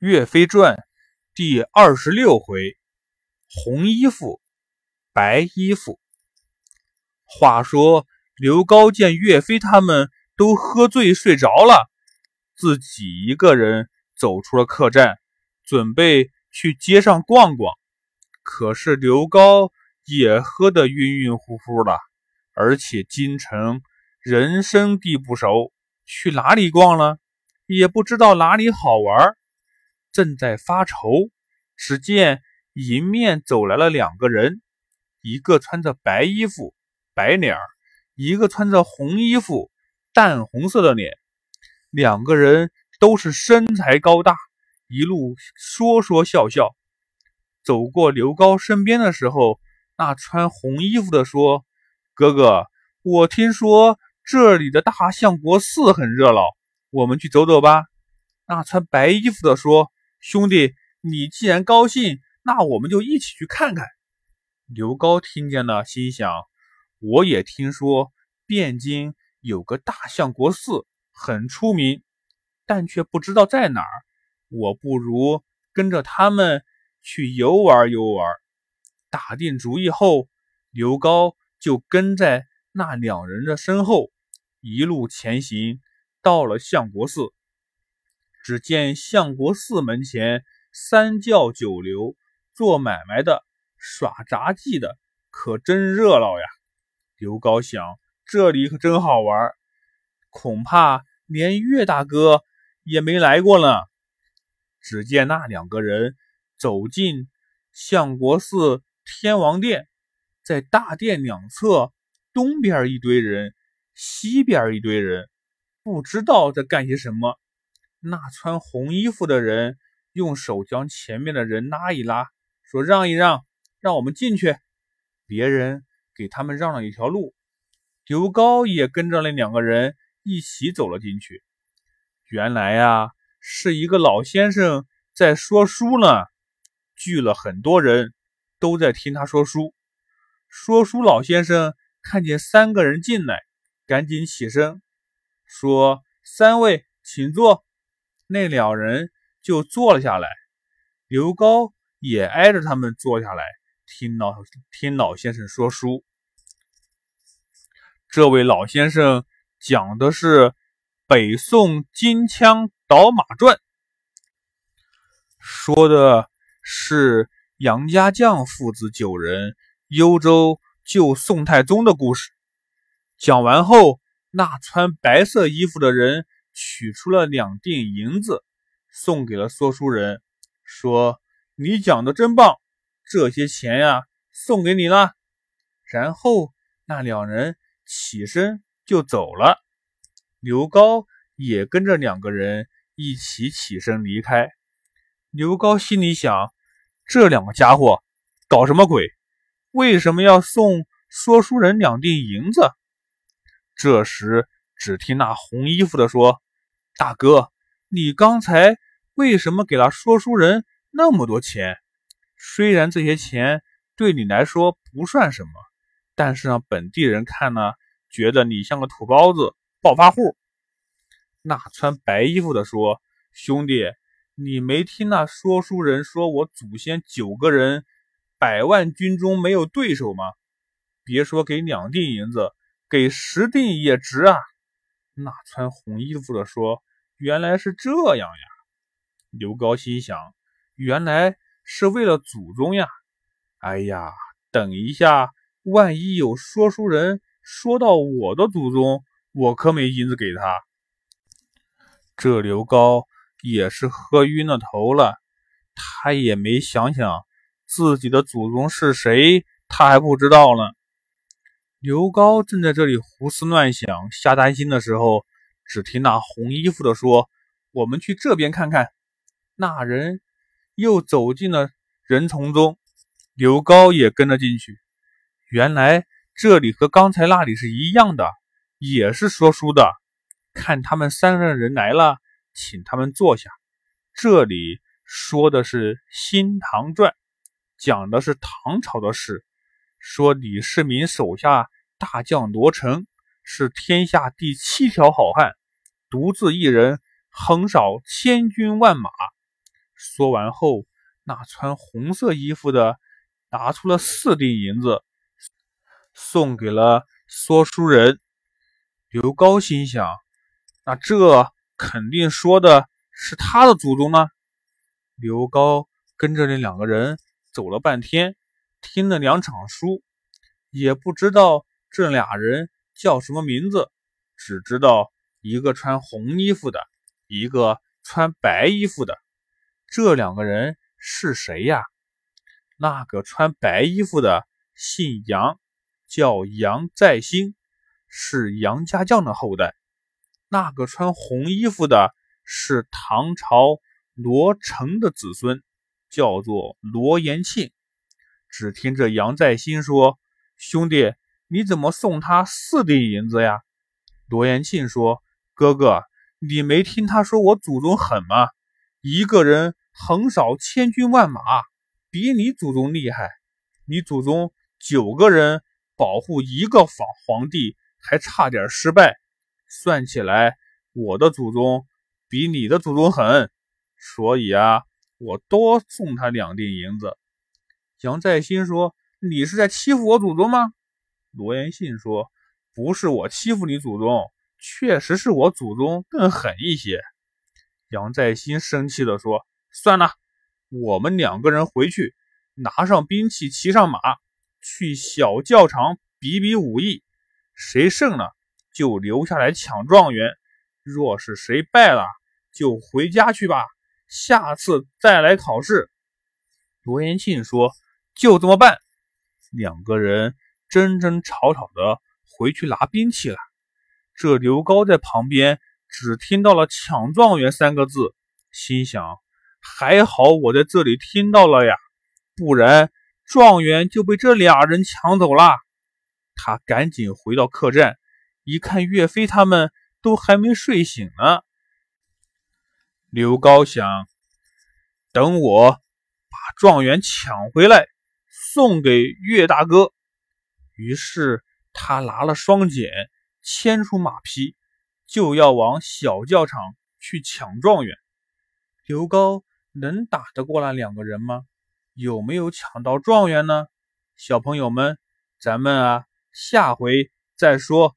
岳飞传第二十六回：红衣服，白衣服。话说刘高见岳飞他们都喝醉睡着了，自己一个人走出了客栈，准备去街上逛逛。可是刘高也喝得晕晕乎乎的，而且京城人生地不熟，去哪里逛呢？也不知道哪里好玩。正在发愁，只见迎面走来了两个人，一个穿着白衣服，白脸儿；一个穿着红衣服，淡红色的脸。两个人都是身材高大，一路说说笑笑。走过刘高身边的时候，那穿红衣服的说：“哥哥，我听说这里的大相国寺很热闹，我们去走走吧。”那穿白衣服的说。兄弟，你既然高兴，那我们就一起去看看。刘高听见了，心想：我也听说汴京有个大相国寺很出名，但却不知道在哪儿。我不如跟着他们去游玩游玩。打定主意后，刘高就跟在那两人的身后，一路前行，到了相国寺。只见相国寺门前三教九流做买卖的、耍杂技的，可真热闹呀！刘高想，这里可真好玩，恐怕连岳大哥也没来过呢。只见那两个人走进相国寺天王殿，在大殿两侧，东边一堆人，西边一堆人，不知道在干些什么。那穿红衣服的人用手将前面的人拉一拉，说：“让一让，让我们进去。”别人给他们让了一条路。刘高也跟着那两个人一起走了进去。原来呀，是一个老先生在说书呢，聚了很多人都在听他说书。说书老先生看见三个人进来，赶紧起身说：“三位，请坐。”那两人就坐了下来，刘高也挨着他们坐下来听老听老先生说书。这位老先生讲的是北宋金枪倒马传，说的是杨家将父子九人幽州救宋太宗的故事。讲完后，那穿白色衣服的人。取出了两锭银子，送给了说书人，说：“你讲的真棒，这些钱呀，送给你了。”然后那两人起身就走了。刘高也跟着两个人一起起身离开。刘高心里想：这两个家伙搞什么鬼？为什么要送说书人两锭银子？这时。只听那红衣服的说：“大哥，你刚才为什么给了说书人那么多钱？虽然这些钱对你来说不算什么，但是让本地人看呢，觉得你像个土包子、暴发户。”那穿白衣服的说：“兄弟，你没听那说书人说我祖先九个人，百万军中没有对手吗？别说给两锭银子，给十锭也值啊！”那穿红衣服的说：“原来是这样呀。”刘高心想：“原来是为了祖宗呀！”哎呀，等一下，万一有说书人说到我的祖宗，我可没银子给他。这刘高也是喝晕了头了，他也没想想自己的祖宗是谁，他还不知道呢。刘高正在这里胡思乱想、瞎担心的时候，只听那红衣服的说：“我们去这边看看。”那人又走进了人丛中，刘高也跟了进去。原来这里和刚才那里是一样的，也是说书的。看他们三个人来了，请他们坐下。这里说的是《新唐传》，讲的是唐朝的事。说李世民手下大将罗成是天下第七条好汉，独自一人横扫千军万马。说完后，那穿红色衣服的拿出了四锭银子，送给了说书人。刘高心想：那这肯定说的是他的祖宗呢。刘高跟着那两个人走了半天，听了两场书，也不知道这俩人叫什么名字，只知道一个穿红衣服的，一个穿白衣服的。这两个人是谁呀？那个穿白衣服的姓杨，叫杨再兴，是杨家将的后代。那个穿红衣服的是唐朝。罗成的子孙叫做罗延庆。只听这杨再兴说：“兄弟，你怎么送他四锭银子呀？”罗延庆说：“哥哥，你没听他说我祖宗狠吗？一个人横扫千军万马，比你祖宗厉害。你祖宗九个人保护一个皇皇帝，还差点失败。算起来，我的祖宗比你的祖宗狠。”所以啊，我多送他两锭银子。杨再兴说：“你是在欺负我祖宗吗？”罗延信说：“不是我欺负你祖宗，确实是我祖宗更狠一些。”杨再兴生气地说：“算了，我们两个人回去，拿上兵器，骑上马，去小教场比比武艺，谁胜了就留下来抢状元，若是谁败了，就回家去吧。”下次再来考试。罗延庆说：“就这么办。”两个人争争吵吵的回去拿兵器了。这刘高在旁边只听到了“抢状元”三个字，心想：“还好我在这里听到了呀，不然状元就被这俩人抢走了。”他赶紧回到客栈，一看岳飞他们都还没睡醒呢。刘高想，等我把状元抢回来，送给岳大哥。于是他拿了双锏，牵出马匹，就要往小教场去抢状元。刘高能打得过那两个人吗？有没有抢到状元呢？小朋友们，咱们啊，下回再说。